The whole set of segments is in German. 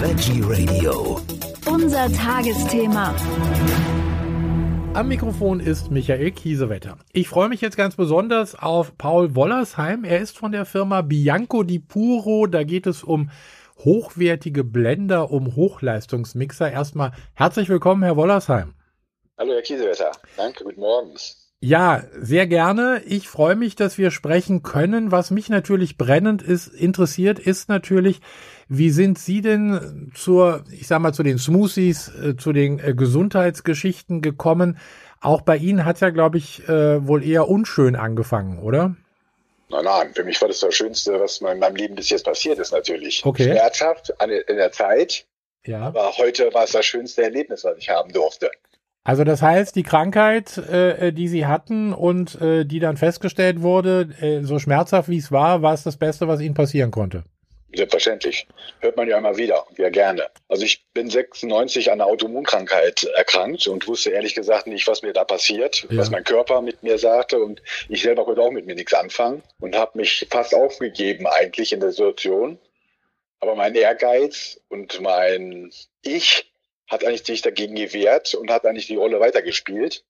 Veggie Radio. Unser Tagesthema. Am Mikrofon ist Michael Kiesewetter. Ich freue mich jetzt ganz besonders auf Paul Wollersheim. Er ist von der Firma Bianco di Puro. Da geht es um hochwertige Blender, um Hochleistungsmixer. Erstmal herzlich willkommen, Herr Wollersheim. Hallo, Herr Kiesewetter. Danke, guten Morgen. Ja, sehr gerne. Ich freue mich, dass wir sprechen können. Was mich natürlich brennend ist, interessiert, ist natürlich, wie sind Sie denn zur, ich sag mal, zu den Smoothies, äh, zu den äh, Gesundheitsgeschichten gekommen? Auch bei Ihnen hat ja, glaube ich, äh, wohl eher unschön angefangen, oder? Nein, nein, für mich war das das Schönste, was in meinem Leben bis jetzt passiert ist, natürlich. Okay. Schmerzhaft in der Zeit, Ja. aber heute war es das schönste Erlebnis, was ich haben durfte. Also das heißt, die Krankheit, äh, die Sie hatten und äh, die dann festgestellt wurde, äh, so schmerzhaft wie es war, war es das Beste, was Ihnen passieren konnte. Selbstverständlich. Hört man ja immer wieder, ja gerne. Also ich bin 96 an einer Autoimmunkrankheit erkrankt und wusste ehrlich gesagt nicht, was mir da passiert, Ja. was mein Körper mit mir sagte und ich selber konnte auch mit mir nichts anfangen und habe mich fast aufgegeben eigentlich in der Situation. Aber mein Ehrgeiz und mein Ich hat eigentlich sich dagegen gewehrt und hat eigentlich die Rolle weitergespielt.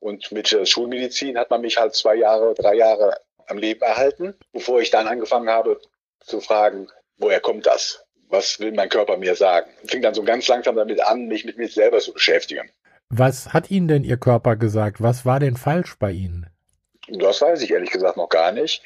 Und mit Schulmedizin hat man mich halt zwei Jahre, drei Jahre am Leben erhalten, bevor ich dann angefangen habe zu fragen, woher kommt das? Was will mein Körper mir sagen? Fing dann so ganz langsam damit an, mich mit mir selber zu beschäftigen. Was hat Ihnen denn Ihr Körper gesagt? Was war denn falsch bei Ihnen? Das weiß ich ehrlich gesagt noch gar nicht.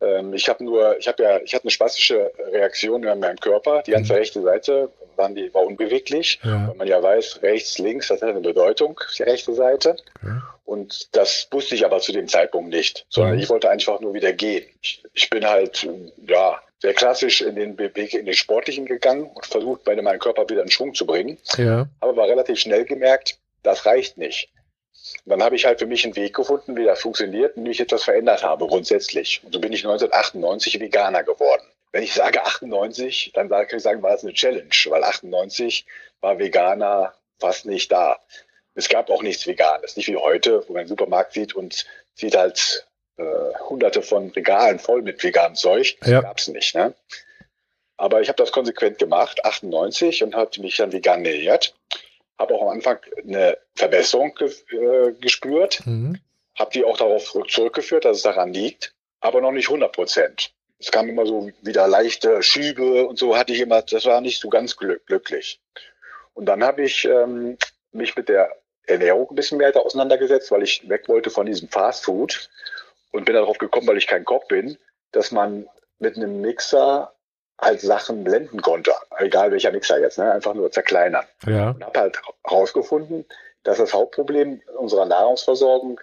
Ähm, Ich habe nur, ich habe ja, ich hatte eine spastische Reaktion in meinem Körper. Die ganze Mhm. rechte Seite waren die, war unbeweglich. Ja. Weil man ja weiß, rechts, links, das hat eine Bedeutung, die rechte Seite. Okay. Und das wusste ich aber zu dem Zeitpunkt nicht, sondern Mhm. ich wollte einfach nur wieder gehen. Ich, ich bin halt, ja, sehr klassisch in den Beweg in den Sportlichen gegangen und versucht, bei meinem Körper wieder in Schwung zu bringen. Ja. Habe aber relativ schnell gemerkt, das reicht nicht. Und dann habe ich halt für mich einen Weg gefunden, wie das funktioniert und wie ich etwas verändert habe grundsätzlich. Und so bin ich 1998 Veganer geworden. Wenn ich sage 98, dann kann ich sagen, war das eine Challenge, weil 98 war Veganer fast nicht da. Es gab auch nichts Veganes, nicht wie heute, wo man einen Supermarkt sieht und sieht halt äh, hunderte von Regalen voll mit veganem Zeug. Das Ja. gab's nicht. Ne? Aber ich habe das konsequent gemacht, 98, und habe mich dann vegan ernährt. Habe auch am Anfang eine Verbesserung ge äh, gespürt, Mhm. habe die auch darauf zurückgeführt, dass es daran liegt, aber noch nicht 100 Prozent. Es kam immer so wieder leichte Schübe und so hatte ich immer, das war nicht so ganz glück glücklich. Und dann habe ich ähm, mich mit der Ernährung ein bisschen mehr auseinandergesetzt, weil ich weg wollte von diesem Fast Food und bin darauf gekommen, weil ich kein Koch bin, dass man mit einem Mixer halt Sachen blenden konnte, egal welcher Mixer jetzt, ne? einfach nur zerkleinern Ja. und habe halt herausgefunden, dass das Hauptproblem unserer Nahrungsversorgung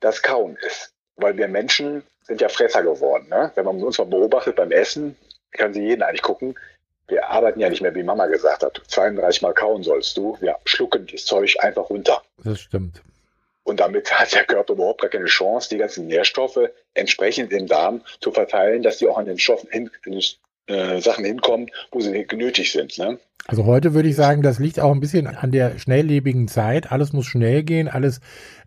das Kauen ist. Weil wir Menschen sind ja Fresser geworden. Ne? Wenn man uns mal beobachtet beim Essen, kann sie jeden eigentlich gucken. Wir arbeiten ja nicht mehr, wie Mama gesagt hat. 32 Mal kauen sollst du. Wir schlucken das Zeug einfach runter. Das stimmt. Und damit hat der Körper überhaupt gar keine Chance, die ganzen Nährstoffe entsprechend im Darm zu verteilen, dass die auch an den Stoffen hin, äh, Sachen hinkommen, wo sie genötigt sind. Ne? Also heute würde ich sagen, das liegt auch ein bisschen an der schnelllebigen Zeit. Alles muss schnell gehen, alles,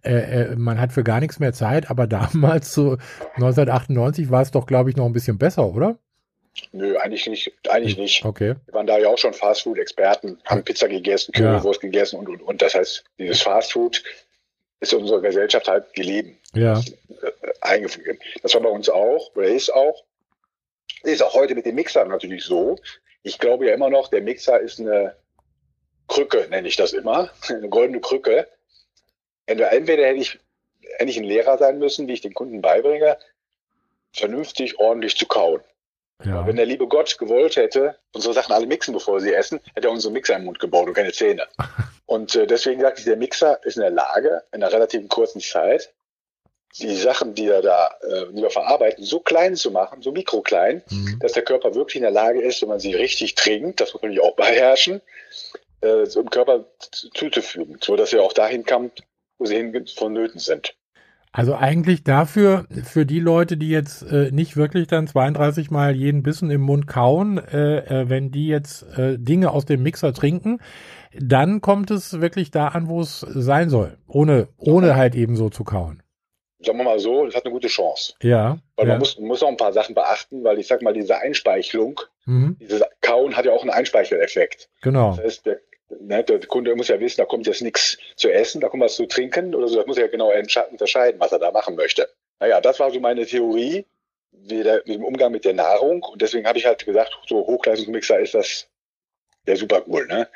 äh, äh, man hat für gar nichts mehr Zeit. Aber damals, so 1998, war es doch, glaube ich, noch ein bisschen besser, oder? Nö, eigentlich nicht. Eigentlich nicht. Okay. Wir waren da ja auch schon Fastfood-Experten, haben Pizza gegessen, Ja. Currywurst gegessen und, und, und. Das heißt, dieses Fastfood ist in unserer Gesellschaft halt gelebt, Ja. äh, eingefügt. Das war bei uns auch, oder ist auch. Ist auch heute mit dem Mixer natürlich so. Ich glaube ja immer noch, der Mixer ist eine Krücke, nenne ich das immer. Eine goldene Krücke. Entweder, entweder hätte ich, hätte ich ein Lehrer sein müssen, wie ich den Kunden beibringe, vernünftig, ordentlich zu kauen. Ja. Wenn der liebe Gott gewollt hätte, unsere Sachen alle mixen, bevor sie essen, hätte er unsere Mixer im Mund gebaut und keine Zähne. Und äh, deswegen sagte ich, der Mixer ist in der Lage, in einer relativ kurzen Zeit, die Sachen, die er da, äh, die wir verarbeiten, so klein zu machen, so mikroklein, Mhm. dass der Körper wirklich in der Lage ist, wenn man sie richtig trinkt, das muss man natürlich auch beherrschen, äh, so im Körper zuzufügen, so dass er auch dahin kommt, wo sie hin vonnöten sind. Also eigentlich dafür, für die Leute, die jetzt äh, nicht wirklich dann 32 Mal jeden Bissen im Mund kauen, äh, äh, wenn die jetzt äh, Dinge aus dem Mixer trinken, dann kommt es wirklich da an, wo es sein soll, ohne, ohne halt eben so zu kauen. Sagen wir mal so, das hat eine gute Chance. Ja. Weil ja. man muss, muss auch ein paar Sachen beachten, weil ich sag mal, diese Einspeichelung, mhm, dieses Kauen hat ja auch einen Einspeicheleffekt. genau. Das heißt, der, ne, der Kunde muss ja wissen, da kommt jetzt nichts zu essen, da kommt was zu trinken oder so. Das muss er ja genau unterscheiden, was er da machen möchte. Naja, das war so meine Theorie wie der, mit dem Umgang mit der Nahrung. Und deswegen habe ich halt gesagt, so Hochleistungsmixer ist das ja super cool, ne?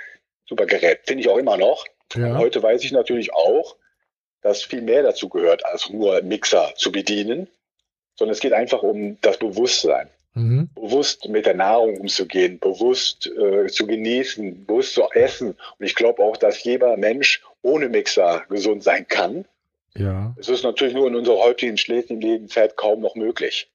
Super Gerät. Finde ich auch immer noch. Ja. Heute weiß ich natürlich auch, dass viel mehr dazu gehört, als nur Mixer zu bedienen, sondern es geht einfach um das Bewusstsein. Mhm. Bewusst mit der Nahrung umzugehen, bewusst äh, zu genießen, bewusst zu essen. Und ich glaube auch, dass jeder Mensch ohne Mixer gesund sein kann. Ja. Es ist natürlich nur in unserer heutigen schnelllebigen Zeit kaum noch möglich.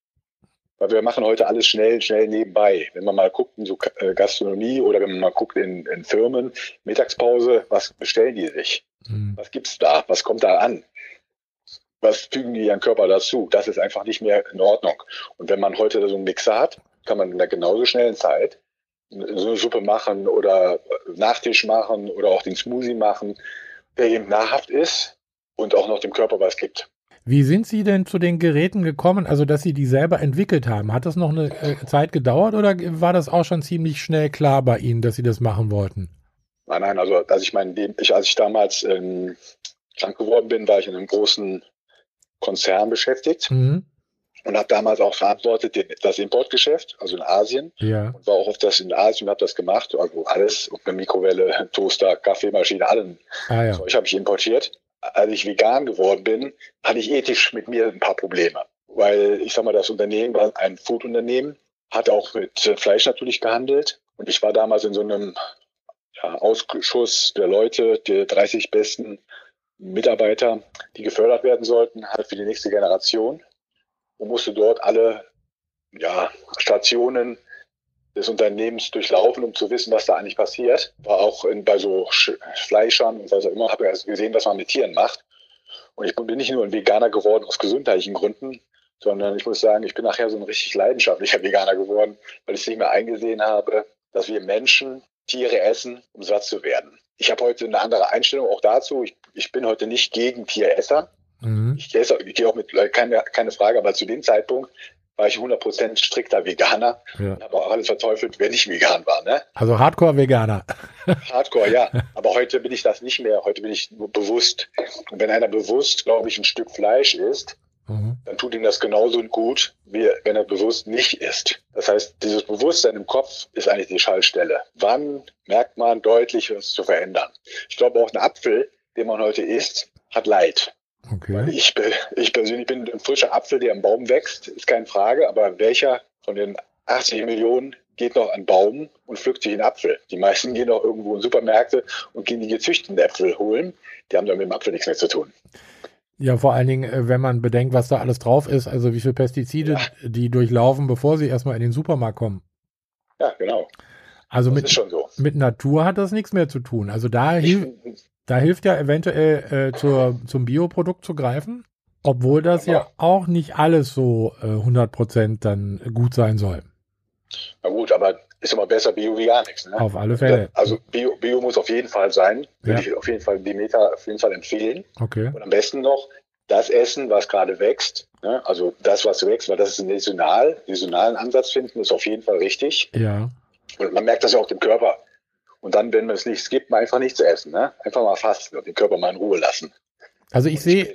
Weil wir machen heute alles schnell, schnell nebenbei. Wenn man mal guckt in so äh, Gastronomie oder wenn man mal guckt in, in Firmen, Mittagspause, was bestellen die sich? Mhm. Was gibt's da? Was kommt da an? Was fügen die ihren Körper dazu? Das ist einfach nicht mehr in Ordnung. Und wenn man heute so einen Mixer hat, kann man in der genauso schnellen Zeit so eine Suppe machen oder Nachtisch machen oder auch den Smoothie machen, der eben nahrhaft ist und auch noch dem Körper was gibt. Wie sind Sie denn zu den Geräten gekommen, also dass Sie die selber entwickelt haben? Hat das noch eine äh, Zeit gedauert oder war das auch schon ziemlich schnell klar bei Ihnen, dass Sie das machen wollten? Nein, nein, also als ich mein Leben, ich, als ich damals ähm, krank geworden bin, war ich in einem großen Konzern beschäftigt Mhm. und habe damals auch verantwortet den, das Importgeschäft, also in Asien. Ja. Und war auch auf das in Asien und habe das gemacht, also alles, eine Mikrowelle, Toaster, Kaffeemaschine, allen Ah ja. Zeug habe ich importiert. Als ich vegan geworden bin, hatte ich ethisch mit mir ein paar Probleme. Weil ich sag mal, das Unternehmen war ein Foodunternehmen, hat auch mit äh, Fleisch natürlich gehandelt. Und ich war damals in so einem ja, Ausschuss der Leute, der 30 besten Mitarbeiter, die gefördert werden sollten, halt für die nächste Generation. Und musste dort alle ja, Stationen des Unternehmens durchlaufen, um zu wissen, was da eigentlich passiert. War auch in, bei so Sch Fleischern und was auch immer, habe erst gesehen, was man mit Tieren macht. Und ich bin nicht nur ein Veganer geworden aus gesundheitlichen Gründen, sondern ich muss sagen, ich bin nachher so ein richtig leidenschaftlicher Veganer geworden, weil ich es nicht mehr eingesehen habe, dass wir Menschen Tiere essen, um satt zu werden. Ich habe heute eine andere Einstellung auch dazu. Ich, ich bin heute nicht gegen Tieresser. Mhm. Ich, esse, ich gehe auch mit, keine, keine Frage, aber zu dem Zeitpunkt war ich 100% strikter Veganer ja. und habe auch alles verteufelt, wer nicht vegan war. Ne? Also Hardcore-Veganer. Hardcore, ja. Aber heute bin ich das nicht mehr. Heute bin ich nur bewusst. Und wenn einer bewusst, glaube ich, ein Stück Fleisch isst, Mhm. dann tut ihm das genauso gut, wie wenn er bewusst nicht isst. Das heißt, dieses Bewusstsein im Kopf ist eigentlich die Schaltstelle. Wann merkt man deutlich, was zu verändern? Ich glaube auch ein Apfel, den man heute isst, hat Leid. Okay. Ich, ich persönlich bin ein frischer Apfel, der am Baum wächst, ist keine Frage, aber welcher von den 80 Millionen geht noch an Baum und pflückt sich einen Apfel? Die meisten gehen noch irgendwo in Supermärkte und gehen die gezüchteten Äpfel holen. Die haben dann mit dem Apfel nichts mehr zu tun. Ja, vor allen Dingen, äh, wenn man bedenkt, was da alles drauf ist, also wie viele Pestizide die durchlaufen, bevor sie erstmal in den Supermarkt kommen. Ja, genau. Also Das mit, ist schon so. mit Natur hat das nichts mehr zu tun. Also da, hilf, da hilft ja eventuell äh, zur, zum Bioprodukt zu greifen, obwohl das ja auch nicht alles so äh, 100% dann gut sein soll. Na gut, aber ist immer besser Bio wie gar nichts. Ne? Auf alle Fälle. Also Bio, Bio muss auf jeden Fall sein. Würde Ja. ich auf jeden Fall Demeter auf jeden Fall empfehlen. Okay. Und am besten noch das Essen, was gerade wächst. Ne? Also das, was wächst, weil das ist ein saisonal, saisonalen Ansatz finden, ist auf jeden Fall richtig. Ja. Und man merkt das ja auch dem Körper. Und dann, wenn es nichts gibt, mal einfach nichts essen. Ne? Einfach mal fasten und den Körper mal in Ruhe lassen. Also ich sehe.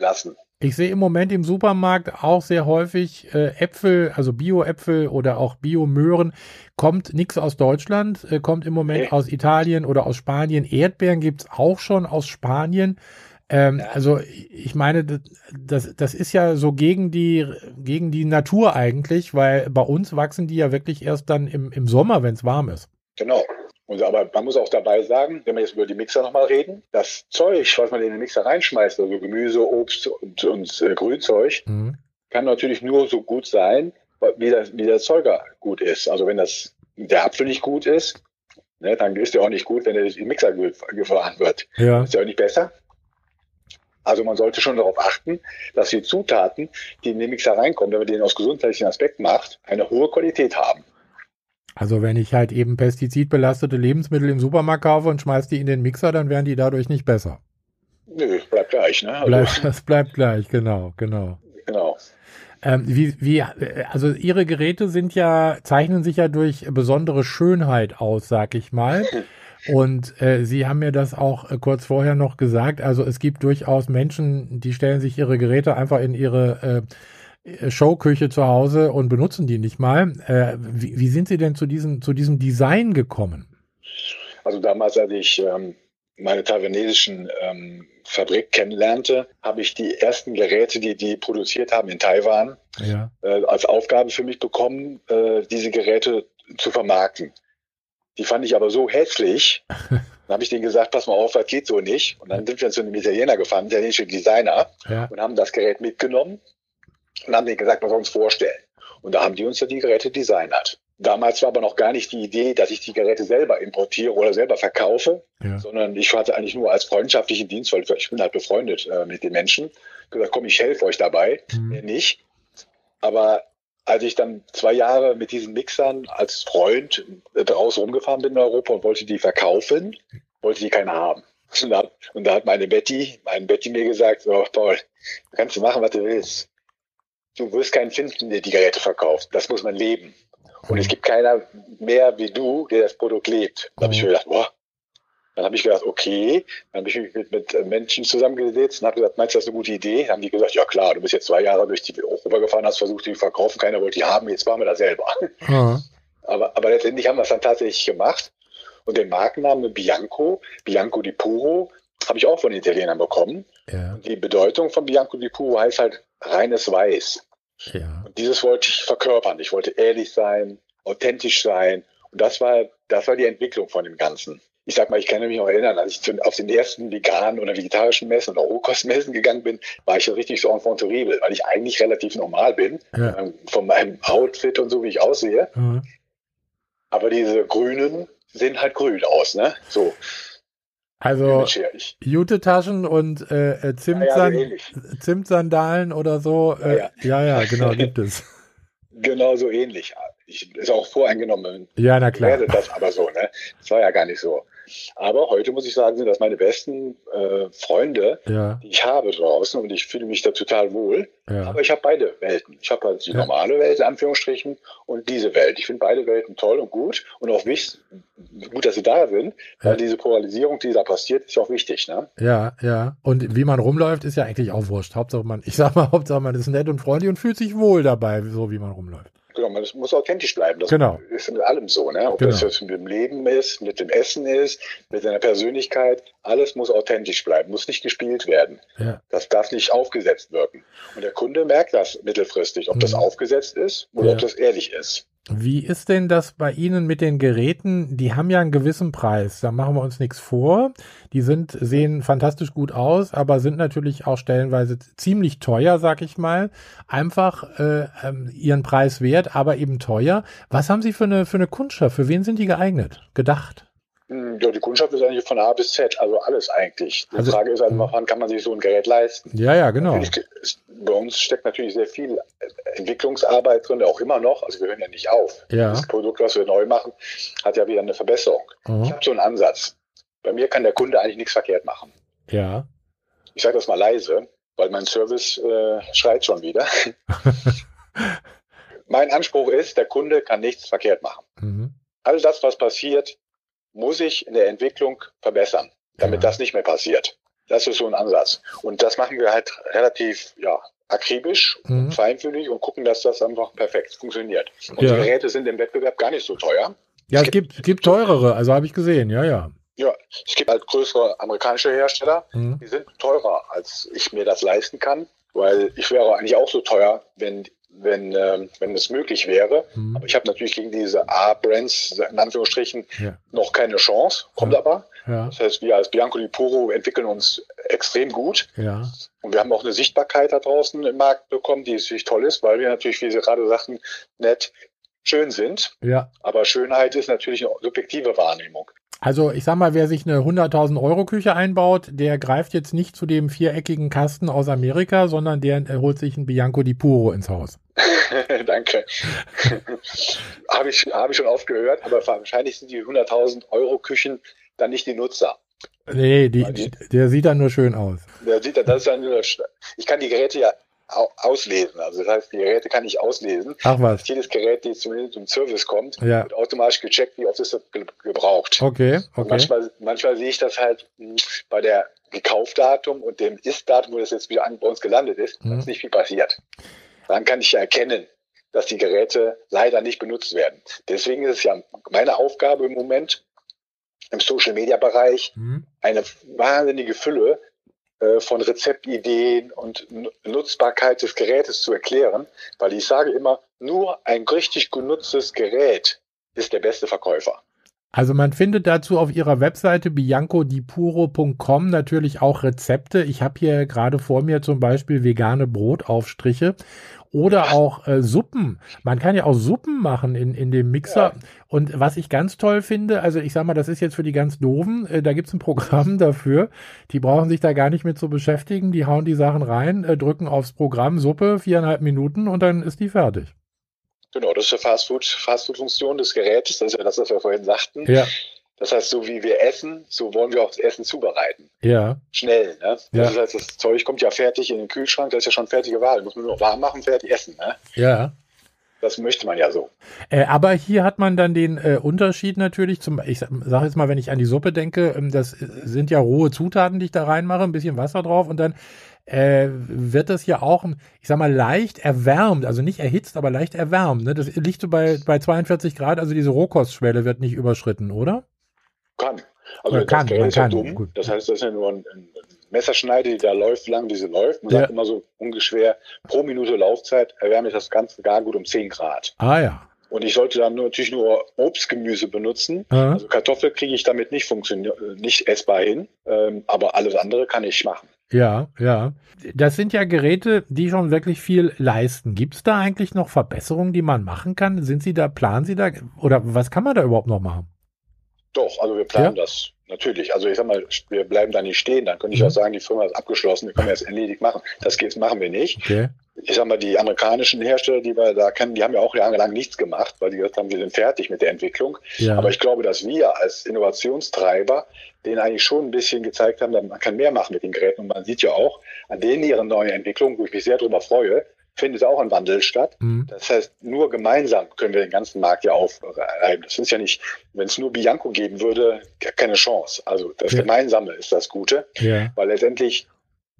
Ich sehe im Moment im Supermarkt auch sehr häufig äh, Äpfel, also Bio-Äpfel oder auch Bio-Möhren. Kommt nichts aus Deutschland, äh, kommt im Moment Nee. aus Italien oder aus Spanien. Erdbeeren gibt's auch schon aus Spanien. Ähm, Ja. Also ich meine, das- das, das ist ja so gegen die, gegen die Natur eigentlich, weil bei uns wachsen die ja wirklich erst dann im, im Sommer, wenn es warm ist. Genau. Und, aber man muss auch dabei sagen, wenn wir jetzt über die Mixer nochmal reden, das Zeug, was man in den Mixer reinschmeißt, also Gemüse, Obst und, und äh, Grünzeug, Mhm. kann natürlich nur so gut sein, wie der, wie der Erzeuger gut ist. Also wenn das der Apfel nicht gut ist, ne, dann ist der auch nicht gut, wenn er in den Mixer ge- gefahren wird. Ja, Ist ja auch nicht besser. Also man sollte schon darauf achten, dass die Zutaten, die in den Mixer reinkommen, wenn man den aus gesundheitlichen Aspekt macht, eine hohe Qualität haben. Also wenn ich halt eben pestizidbelastete Lebensmittel im Supermarkt kaufe und schmeiß die in den Mixer, dann werden die dadurch nicht besser. Nö, bleibt gleich. Ne? Also, Bleibt, das bleibt gleich, genau, genau. Ähm, wie, wie, also Ihre Geräte sind ja, zeichnen sich ja durch besondere Schönheit aus, sag ich mal. Und äh, Sie haben mir das auch äh, kurz vorher noch gesagt. Also es gibt durchaus Menschen, die stellen sich ihre Geräte einfach in ihre äh, Showküche zu Hause und benutzen die nicht mal. Äh, wie, wie sind Sie denn zu diesem, zu diesem Design gekommen? Also damals, als ich ähm, meine taiwanesischen ähm, Fabrik kennenlernte, habe ich die ersten Geräte, die die produziert haben in Taiwan, ja. äh, als Aufgabe für mich bekommen, äh, diese Geräte zu vermarkten. Die fand ich aber so hässlich. Dann habe ich denen gesagt, pass mal auf, das geht so nicht. Und dann sind wir zu einem Italiener gefahren, italienische Designer, ja. und haben das Gerät mitgenommen und haben denen gesagt, was wir uns vorstellen. Und da haben die uns ja die Geräte designert. Damals war aber noch gar nicht die Idee, dass ich die Geräte selber importiere oder selber verkaufe, ja. sondern ich hatte eigentlich nur als freundschaftlichen Dienst, weil ich bin halt befreundet äh, mit den Menschen, gesagt, komm, ich helfe euch dabei, mhm. nicht. Aber als ich dann zwei Jahre mit diesen Mixern als Freund äh, draußen rumgefahren bin in Europa und wollte die verkaufen, wollte die keiner haben. Und da, und da hat meine Betty, mein Betty mir gesagt, so, Paul, kannst du machen, was du willst. Du wirst keinen finden, der die Geräte verkauft. Das muss man leben. Und es gibt keiner mehr wie du, der das Produkt lebt. Da habe ich mir gedacht, boah. Dann habe ich gedacht, okay. Dann habe ich mich mit, mit Menschen zusammengesetzt und habe gesagt, meinst du, das ist eine gute Idee? Dann haben die gesagt, ja klar, du bist jetzt zwei Jahre durch die Europa gefahren, hast versucht, die zu verkaufen, keiner wollte die haben, jetzt machen wir das selber. Mhm. Aber, aber letztendlich haben wir es dann tatsächlich gemacht. Und den Markennamen Bianco, Bianco di Puro, habe ich auch von den Italienern bekommen. Ja. Die Bedeutung von Bianco di Puro heißt halt reines Weiß. Ja. Und dieses wollte ich verkörpern. Ich wollte ehrlich sein, authentisch sein. Und das war, das war die Entwicklung von dem Ganzen. Ich sag mal, ich kann mich noch erinnern, als ich auf den ersten veganen oder vegetarischen Messen oder Rohkostmessen gegangen bin, war ich richtig so enfant terrible, weil ich eigentlich relativ normal bin, ja. ähm, von meinem Outfit und so, wie ich aussehe. Mhm. Aber diese Grünen sehen halt grün aus, ne? So. Also Jute-Taschen und äh, äh Zimtsand ja, ja, so Zimtsandalen oder so. Äh, ja, ja, ja, genau, gibt es. Genau so ähnlich. Ich, ist auch voreingenommen. Ja, na klar. Werde das aber so, ne? Das war ja gar nicht so. Aber heute muss ich sagen, sind das meine besten äh, Freunde, ja. die ich habe draußen und ich fühle mich da total wohl. Ja. Aber ich habe beide Welten. Ich habe halt die ja. normale Welt, in Anführungsstrichen, und diese Welt. Ich finde beide Welten toll und gut und auch wichtig, gut, dass sie da sind, weil diese Polarisierung, die da passiert, ist auch wichtig. Ne? Ja, ja. Und wie man rumläuft, ist ja eigentlich auch wurscht. Hauptsache man, ich sag mal, Hauptsache man ist nett und freundlich und fühlt sich wohl dabei, so wie man rumläuft. Genau, man muss authentisch bleiben. Das genau. ist mit allem so, ne? Ob genau. das jetzt mit dem Leben ist, mit dem Essen ist, mit seiner Persönlichkeit, alles muss authentisch bleiben, muss nicht gespielt werden. Ja. Das darf nicht aufgesetzt wirken. Und der Kunde merkt das mittelfristig, ob mhm. das aufgesetzt ist oder ja. ob das ehrlich ist. Wie ist denn das bei Ihnen mit den Geräten? Die haben ja einen gewissen Preis, da machen wir uns nichts vor. Die sind, sehen fantastisch gut aus, aber sind natürlich auch stellenweise ziemlich teuer, sag ich mal. Einfach äh, ähm, ihren Preis wert, aber eben teuer. Was haben Sie für eine, für eine Kundschaft? Für wen sind die geeignet? Gedacht? Hm, ja, die Kundschaft ist eigentlich von A bis Z, also alles eigentlich. Die also, Frage ist einfach, wann kann man sich so ein Gerät leisten? Ja, ja, genau. bei uns steckt natürlich sehr viel Entwicklungsarbeit drin, auch immer noch. Also wir hören ja nicht auf. Ja. Das Produkt, was wir neu machen, hat ja wieder eine Verbesserung. Mhm. Ich habe so einen Ansatz. Bei mir kann der Kunde eigentlich nichts verkehrt machen. Ja. Ich sage das mal leise, weil mein Service äh, schreit schon wieder. mein Anspruch ist, der Kunde kann nichts verkehrt machen. Mhm. All das, was passiert, muss ich in der Entwicklung verbessern, damit ja. das nicht mehr passiert. Das ist so ein Ansatz. Und das machen wir halt relativ, ja, akribisch mhm. und feinfühlig und gucken, dass das einfach perfekt funktioniert. Und ja. die Geräte sind im Wettbewerb gar nicht so teuer. Ja, es, es gibt, gibt, gibt teurere, also habe ich gesehen, ja, ja. Ja, es gibt halt größere amerikanische Hersteller, mhm. die sind teurer, als ich mir das leisten kann, weil ich wäre eigentlich auch so teuer, wenn wenn, ähm, wenn es möglich wäre. Mhm. Aber ich habe natürlich gegen diese A-Brands, in Anführungsstrichen, ja. noch keine Chance, kommt ja. aber. Ja. Das heißt, wir als Bianco di Puro entwickeln uns extrem gut. Ja. Und wir haben auch eine Sichtbarkeit da draußen im Markt bekommen, die natürlich toll ist, weil wir natürlich, wie Sie gerade sagten, nett schön sind. Ja. Aber Schönheit ist natürlich eine subjektive Wahrnehmung. Also ich sag mal, wer sich eine 100.000 Euro Küche einbaut, der greift jetzt nicht zu dem viereckigen Kasten aus Amerika, sondern der holt sich ein Bianco di Puro ins Haus. Danke. Habe ich, hab ich schon oft gehört, aber wahrscheinlich sind die 100.000 Euro Küchen dann nicht die Nutzer. Nee, die, die, der sieht dann nur schön aus. Der sieht dann, das ist dann nur, ich kann die Geräte ja auslesen. Also das heißt, die Geräte kann ich auslesen. Ach was. Jedes Gerät, das zum, Service kommt, Ja. wird automatisch gecheckt, wie oft ist das ge gebraucht. Okay, Und okay. manchmal, manchmal sehe ich das halt mh, bei der Gekaufdatum und dem Ist-Datum, wo das jetzt wieder bei uns gelandet ist, Mhm. ist nicht viel passiert. Dann kann ich ja erkennen, dass die Geräte leider nicht benutzt werden. Deswegen ist es ja meine Aufgabe im Moment im Social-Media-Bereich, Hm. eine wahnsinnige Fülle von Rezeptideen und Nutzbarkeit des Gerätes zu erklären, weil ich sage immer, nur ein richtig genutztes Gerät ist der beste Verkäufer. Also man findet dazu auf ihrer Webseite biancodipuro.com natürlich auch Rezepte. Ich habe hier gerade vor mir zum Beispiel vegane Brotaufstriche oder auch äh, Suppen. Man kann ja auch Suppen machen in, in dem Mixer. Und was ich ganz toll finde, also ich sag mal, das ist jetzt für die ganz Doofen, äh, da gibt's ein Programm dafür. Die brauchen sich da gar nicht mit zu beschäftigen. Die hauen die Sachen rein, äh, drücken aufs Programm Suppe, viereinhalb Minuten und dann ist die fertig. Genau, das ist die Fastfood, Fastfood-Funktion des Gerätes. Das ist ja das, was wir vorhin sagten. Ja, Das heißt, so wie wir essen, so wollen wir auch das Essen zubereiten. ja, Schnell, ne? Ja. Das heißt, das Zeug kommt ja fertig in den Kühlschrank, das ist ja schon fertige Ware. Muss man nur warm machen, fertig essen, ne? ja. Das möchte man ja so. Äh, aber hier hat man dann den äh, Unterschied natürlich zum, ich sage jetzt mal, wenn ich an die Suppe denke, ähm, das äh, sind ja rohe Zutaten, die ich da reinmache, ein bisschen Wasser drauf und dann äh, wird das ja auch, ich sag mal, leicht erwärmt, also nicht erhitzt, aber leicht erwärmt. Ne? Das liegt so bei, bei 42 Grad, also diese Rohkostschwelle wird nicht überschritten, oder? Kann. Also das kann, man ist ja kann, dumm. gut. Das heißt, das ist ja nur ein, ein Messerschneide, die da läuft, wie lange diese läuft. Man Ja. sagt immer so ungefähr pro Minute Laufzeit erwärme ich das Ganze gar gut um 10 Grad. Ah ja. Und ich sollte dann nur, natürlich nur Obstgemüse benutzen. Aha. Also Kartoffel kriege ich damit nicht funktioniert, nicht essbar hin, ähm, aber alles andere kann ich machen. Ja, ja. Das sind ja Geräte, die schon wirklich viel leisten. Gibt es da eigentlich noch Verbesserungen, die man machen kann? Sind Sie da, planen Sie da, oder was kann man da überhaupt noch machen? Doch, also wir planen das natürlich. Also ich sag mal, wir bleiben da nicht stehen. Dann könnte ich Mhm. auch sagen, die Firma ist abgeschlossen, wir können jetzt erledigt machen. Das geht's machen wir nicht. Okay. Ich sag mal, die amerikanischen Hersteller, die wir da kennen, die haben ja auch jahrelang nichts gemacht, weil die gesagt haben, wir sind fertig mit der Entwicklung. Ja. Aber ich glaube, dass wir als Innovationstreiber denen eigentlich schon ein bisschen gezeigt haben, man kann mehr machen mit den Geräten. Und man sieht ja auch, an denen ihre neue Entwicklung, wo ich mich sehr darüber freue, findet auch ein Wandel statt. Mhm. Das heißt, nur gemeinsam können wir den ganzen Markt ja aufreiben. Das ist ja nicht, wenn es nur Bianco geben würde, keine Chance. Also das Ja. Gemeinsame ist das Gute, Ja. weil letztendlich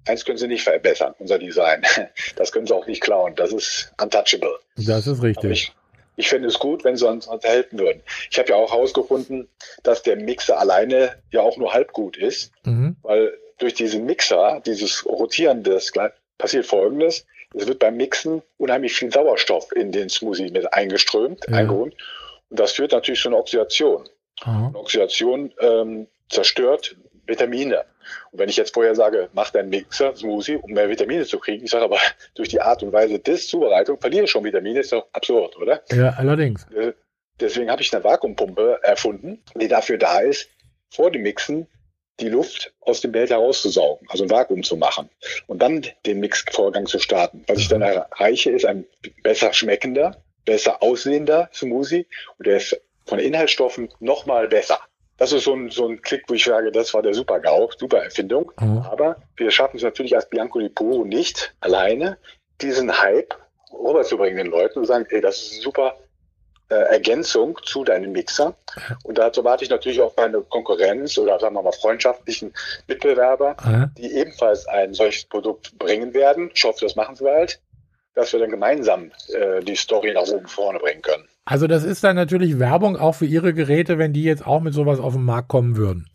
eins können sie nicht verbessern, unser Design. Das können sie auch nicht klauen. Das ist untouchable. Das ist Aber richtig. ich, ich finde es gut, wenn sie uns, uns helfen würden. Ich habe ja auch herausgefunden, dass der Mixer alleine ja auch nur halb gut ist, Mhm. weil durch diesen Mixer, dieses Rotieren des Gle- passiert Folgendes. Es wird beim Mixen unheimlich viel Sauerstoff in den Smoothie mit eingeströmt, Ja. eingeholt. Und das führt natürlich zu einer Oxidation. Aha. Und Oxidation ähm, zerstört Vitamine. Und wenn ich jetzt vorher sage, mach deinen Mixer Smoothie, um mehr Vitamine zu kriegen, ich sage aber, durch die Art und Weise des Zubereitung verliere ich schon Vitamine, ist doch absurd, oder? Ja, allerdings. Äh, Deswegen habe ich eine Vakuumpumpe erfunden, die dafür da ist, vor dem Mixen die Luft aus dem Behälter rauszusaugen, also ein Vakuum zu machen und dann den Mixvorgang zu starten. Was ich dann erreiche, ist ein besser schmeckender, besser aussehender Smoothie und der ist von Inhaltsstoffen nochmal besser. Das ist so ein, so ein Klick, wo ich sage, das war der super GAU, super Erfindung. Aha. Aber wir schaffen es natürlich als Bianco di Puro nicht alleine, diesen Hype rüberzubringen den Leuten und sagen, ey, das ist super äh, Ergänzung zu deinem Mixer. Und dazu warte ich natürlich auf meine Konkurrenz oder sagen wir mal freundschaftlichen Mitbewerber, Aha. die ebenfalls ein solches Produkt bringen werden. Ich hoffe, das machen sie bald, dass wir dann gemeinsam äh, die Story nach oben vorne bringen können. Also das ist dann natürlich Werbung auch für Ihre Geräte, wenn die jetzt auch mit sowas auf den Markt kommen würden.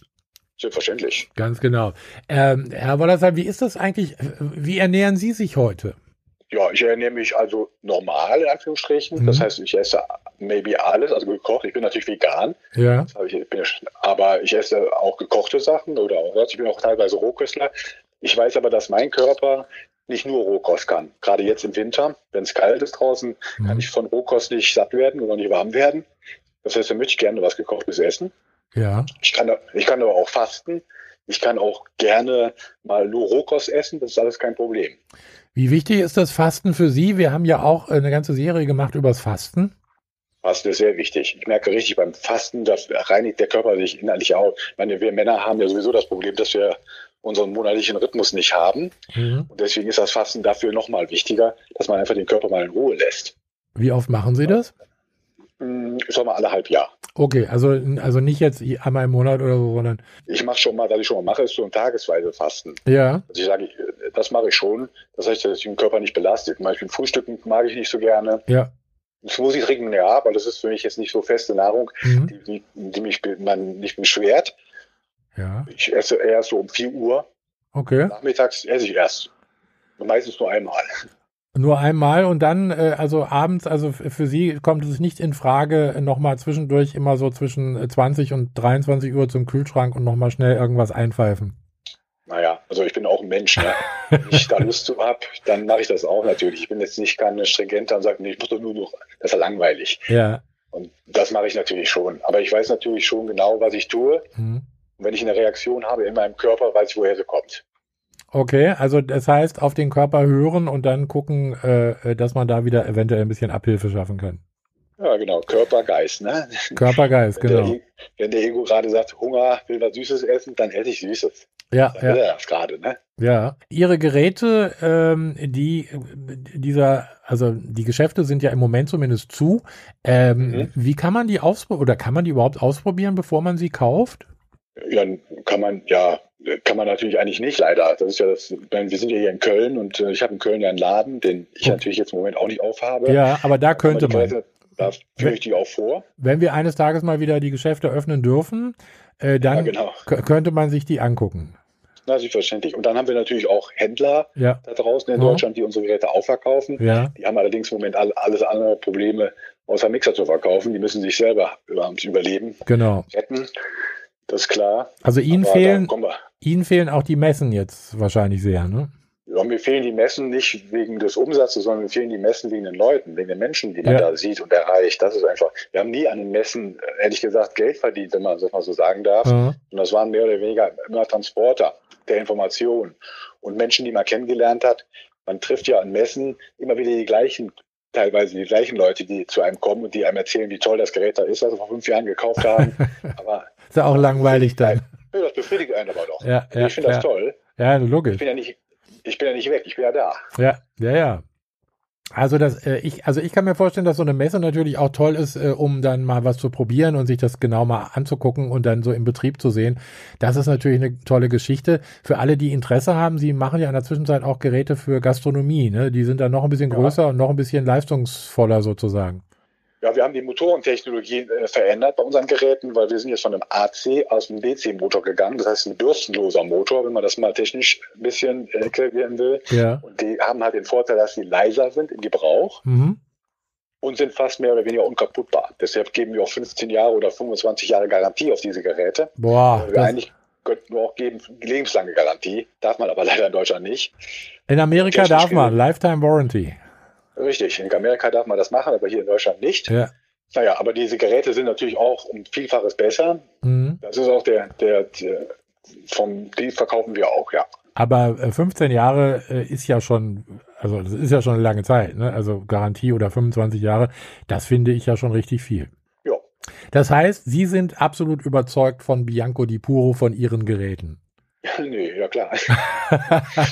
Selbstverständlich. Ganz genau. Ähm, Herr Wollersheim, wie ist das eigentlich? Wie ernähren Sie sich heute? Ja, ich ernähre mich also normal, in Anführungsstrichen. Mhm. Das heißt, ich esse maybe alles, also gekocht. Ich bin natürlich vegan, Ja. ich, bin, ja- aber ich esse auch gekochte Sachen oder auch. Ich bin auch teilweise Rohköstler. Ich weiß aber, dass mein Körper nicht nur Rohkost kann. Gerade jetzt im Winter, wenn es kalt ist draußen, kann Mhm. ich von Rohkost nicht satt werden oder nicht warm werden. Das heißt, dann möchte ich gerne was gekochtes essen. Ja. Ich kann, ich kann aber auch fasten. Ich kann auch gerne mal nur Rohkost essen. Das ist alles kein Problem. Wie wichtig ist das Fasten für Sie? Wir haben ja auch eine ganze Serie gemacht übers Fasten. Fasten ist sehr wichtig. Ich merke richtig beim Fasten, das reinigt der Körper sich innerlich auch. Ich meine, wir Männer haben ja sowieso das Problem, dass wir unseren monatlichen Rhythmus nicht haben. Mhm. Und deswegen ist das Fasten dafür nochmal wichtiger, dass man einfach den Körper mal in Ruhe lässt. Wie oft machen Sie das? Hm, Ich sag mal alle halb Jahr. Okay, also, also nicht jetzt einmal im Monat oder so, sondern Ich mache schon mal, was ich schon mal mache, ist so ein tagesweise Fasten. ja, Also ich sage, ich, das mache ich schon. Das heißt, dass ich den Körper nicht belastet. Zum Beispiel Frühstücken mag ich nicht so gerne. ja. Smoothie trinken, ja, aber das ist für mich jetzt nicht so feste Nahrung, Mhm. die, die, mich man nicht beschwert. Ja, Ich esse erst so um 4 Uhr. okay. Nachmittags esse ich erst. Und meistens nur einmal. Nur einmal und dann, äh, also abends, also für Sie kommt es nicht in Frage, nochmal zwischendurch immer so zwischen äh, 20 und 23 Uhr zum Kühlschrank und nochmal schnell irgendwas einpfeifen. Naja, also ich bin auch ein Mensch. Ne? Wenn ich da Lust zu habe, dann mache ich das auch natürlich. Ich bin jetzt nicht keine Stringenter und sage, nee, ich muss doch nur noch, das ist ja langweilig. Ja. Und das mache ich natürlich schon. Aber ich weiß natürlich schon genau, was ich tue. Mhm. Und wenn ich eine Reaktion habe in meinem Körper, weiß ich, woher sie kommt. Okay, also das heißt, auf den Körper hören und dann gucken, äh, äh, dass man da wieder eventuell ein bisschen Abhilfe schaffen kann. Ja, genau. Körper, Geist. Ne? Körper, Geist, Wenn, genau. der, wenn der Ego gerade sagt, Hunger, will was Süßes essen, dann esse ich Süßes. Ja, Dann will ja, er das gerade. Ne? Ja. Ihre Geräte, ähm, die, dieser, also die Geschäfte sind ja im Moment zumindest zu. Ähm, Mhm. Wie kann man die ausprobieren oder kann man die überhaupt ausprobieren, bevor man sie kauft? Ja, kann man, ja, kann man natürlich eigentlich nicht, leider. Das ist ja das, wir sind ja hier in Köln und äh, ich habe in Köln ja einen Laden, den ich Oh. natürlich jetzt im Moment auch nicht aufhabe. Ja, aber da könnte die man. Geräte- Da führe ich die auch vor. Wenn wir eines Tages mal wieder die Geschäfte öffnen dürfen, äh, dann Ja, genau. könnte man sich die angucken. Na, selbstverständlich. Und dann haben wir natürlich auch Händler Ja, da draußen in Ja. Deutschland, die unsere Geräte auch verkaufen. ja, Die haben allerdings im Moment all, alles andere Probleme, außer Mixer zu verkaufen. Die müssen sich selber über- überleben, genau. retten. Das ist klar. Also Ihnen Aber fehlen. Ihnen fehlen auch die Messen jetzt wahrscheinlich sehr, ne? Ja, mir fehlen die Messen nicht wegen des Umsatzes, sondern mir fehlen die Messen wegen den Leuten, wegen den Menschen, die man Ja. da sieht und erreicht. Das ist einfach. Wir haben nie an den Messen, äh, ehrlich gesagt, Geld verdient, wenn man das mal so sagen darf. Ja. Und das waren mehr oder weniger immer Transporter der Information und Menschen, die man kennengelernt hat. Man trifft ja an Messen immer wieder die gleichen, teilweise die gleichen Leute, die zu einem kommen und die einem erzählen, wie toll das Gerät da ist, was sie vor fünf Jahren gekauft haben. aber Ist ja auch langweilig dann. ja, das befriedigt einen aber doch. Ja, ja, ich finde das toll. Ja, Ich logisch. bin ja nicht, ich bin ja nicht weg, ich bin ja da. Ja, ja, ja. Also das, äh, ich, also ich kann mir vorstellen, dass so eine Messe natürlich auch toll ist, äh, um dann mal was zu probieren und sich das genau mal anzugucken und dann so im Betrieb zu sehen. Das ist natürlich eine tolle Geschichte. Für alle, die Interesse haben, sie machen ja in der Zwischenzeit auch Geräte für Gastronomie, ne? Die sind dann noch ein bisschen Ja. größer und noch ein bisschen leistungsvoller sozusagen. Ja, wir haben die Motorentechnologie äh, verändert bei unseren Geräten, weil wir sind jetzt von einem AC aus einem DC-Motor gegangen. Das heißt ein bürstenloser Motor, wenn man das mal technisch ein bisschen äh, erklären will. Ja. Und die haben halt den Vorteil, dass sie leiser sind im Gebrauch Mhm. und sind fast mehr oder weniger unkaputtbar. Deshalb geben wir auch 15 Jahre oder 25 Jahre Garantie auf diese Geräte. Boah, wir das, eigentlich könnten wir auch geben lebenslange Garantie. Darf man aber leider in Deutschland nicht. in Amerika darf man, Lifetime Warranty. Richtig, in Amerika darf man das machen, aber hier in Deutschland nicht. Ja. Naja, aber diese Geräte sind natürlich auch um Vielfaches besser. Mhm. Das ist auch der, der, der vom, die verkaufen wir auch, ja. Aber äh, 15 Jahre äh, ist ja schon, also das ist ja schon eine lange Zeit, ne? Also Garantie oder 25 Jahre, das finde ich ja schon richtig viel. Ja. Das heißt, Sie sind absolut überzeugt von Bianco di Puro, von Ihren Geräten. nee, ja klar.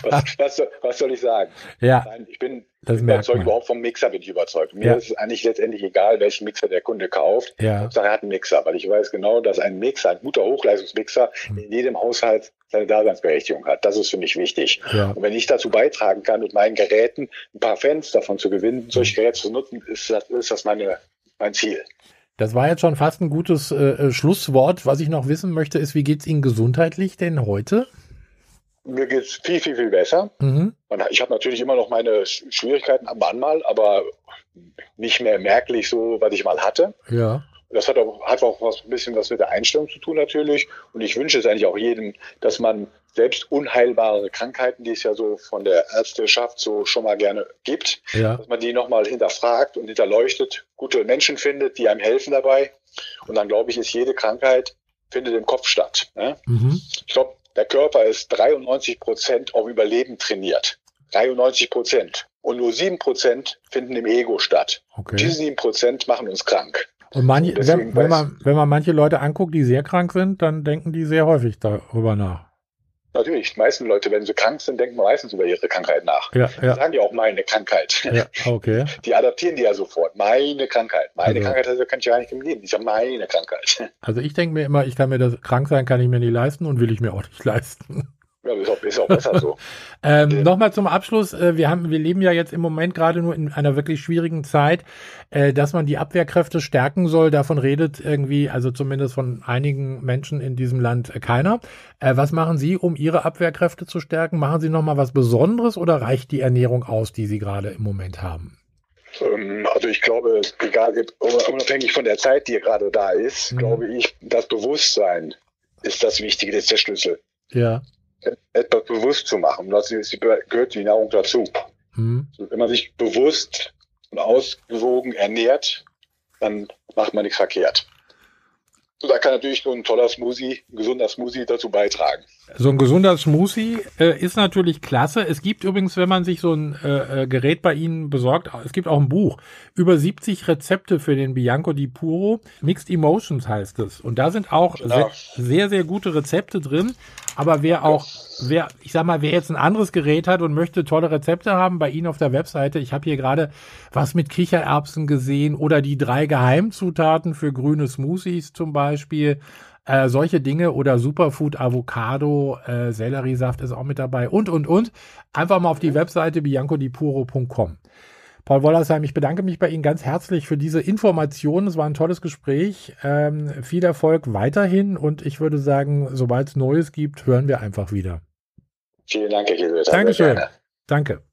was, was, soll- was soll ich sagen? Ja, Nein, ich bin das überzeugt, überhaupt vom Mixer bin ich überzeugt. Mir Ja. ist es eigentlich letztendlich egal, welchen Mixer der Kunde kauft. Ja, Hauptsache er hat einen Mixer, weil ich weiß genau, dass ein Mixer, ein guter Hochleistungsmixer Hm. in jedem Haushalt seine Daseinsberechtigung hat. Das ist für mich wichtig. ja. Und wenn ich dazu beitragen kann, mit meinen Geräten ein paar Fans davon zu gewinnen, solche Geräte zu nutzen, ist das, ist das meine, mein Ziel. Das war jetzt schon fast ein gutes äh, äh, Schlusswort. Was ich noch wissen möchte, ist, wie geht's Ihnen gesundheitlich denn heute? Mir geht's viel, viel, viel besser. Mhm. Ich habe natürlich immer noch meine Sch- Schwierigkeiten am Anmal, aber nicht mehr merklich so, was ich mal hatte. Ja. Das hat auch, hat auch was, ein bisschen was mit der Einstellung zu tun natürlich. Und ich wünsche es eigentlich auch jedem, dass man selbst unheilbare Krankheiten, die es ja so von der Ärzteschaft so schon mal gerne gibt, Ja. dass man die nochmal hinterfragt und hinterleuchtet, gute Menschen findet, die einem helfen dabei. Und dann glaube ich, ist jede Krankheit findet im Kopf statt. Ne? Mhm. Ich glaube, der Körper ist 93 Prozent auf Überleben trainiert. 93 Prozent. Und nur 7 Prozent finden im Ego statt. Okay. Diese 7 Prozent machen uns krank. Und manche, wenn, wenn, man, wenn man manche Leute anguckt, die sehr krank sind, dann denken die sehr häufig darüber nach. Natürlich. Die meisten Leute, wenn sie krank sind, denken meistens über ihre Krankheit nach. Ja, Die ja, sagen ja auch meine Krankheit. ja, okay. Die adaptieren die ja sofort. Meine Krankheit. Meine Also- Krankheit also kann ich ja gar nicht leben. Ich habe meine Krankheit. Also ich denke mir immer, ich kann mir das krank sein, kann ich mir nicht leisten und will ich mir auch nicht leisten. Ja, ist auch, ist auch besser so. Ähm, Ja. Nochmal zum Abschluss. Äh, wir haben, wir leben ja jetzt im Moment gerade nur in einer wirklich schwierigen Zeit, äh, dass man die Abwehrkräfte stärken soll. Davon redet irgendwie, also zumindest von einigen Menschen in diesem Land äh, keiner. Was machen Sie, um Ihre Abwehrkräfte zu stärken? Machen Sie nochmal was Besonderes oder reicht die Ernährung aus, die Sie gerade im Moment haben? Ähm, Also ich glaube, egal, unabhängig von der Zeit, die gerade da ist, Mhm. glaube ich, das Bewusstsein ist das Wichtige, das ist der Schlüssel. Ja. Etwas bewusst zu machen. Das gehört die Nahrung dazu. Hm. Wenn man sich bewusst und ausgewogen ernährt, dann macht man nichts verkehrt. Da kann natürlich so ein toller Smoothie, ein gesunder Smoothie dazu beitragen. So ein gesunder Smoothie äh, ist natürlich klasse. Es gibt übrigens, wenn man sich so ein äh, äh, Gerät bei Ihnen besorgt, es gibt auch ein Buch. Über 70 Rezepte für den Bianco di Puro. Mixed Emotions heißt es. Und da sind auch Genau. sehr, sehr, sehr gute Rezepte drin. Aber wer auch, wer, ich sag mal, wer jetzt ein anderes Gerät hat und möchte tolle Rezepte haben, bei Ihnen auf der Webseite, ich habe hier gerade was mit Kichererbsen gesehen oder die drei Geheimzutaten für grüne Smoothies zum Beispiel. Äh, solche Dinge oder Superfood Avocado, äh, Selleriesaft ist auch mit dabei und, und, und. Einfach mal auf die Webseite biancodipuro.com. Paul Wollersheim, ich bedanke mich bei Ihnen ganz herzlich für diese Informationen. Es war ein tolles Gespräch. Ähm, viel Erfolg weiterhin und ich würde sagen, sobald es Neues gibt, hören wir einfach wieder. Vielen Dank, Herr. Sehr Dankeschön. Danke.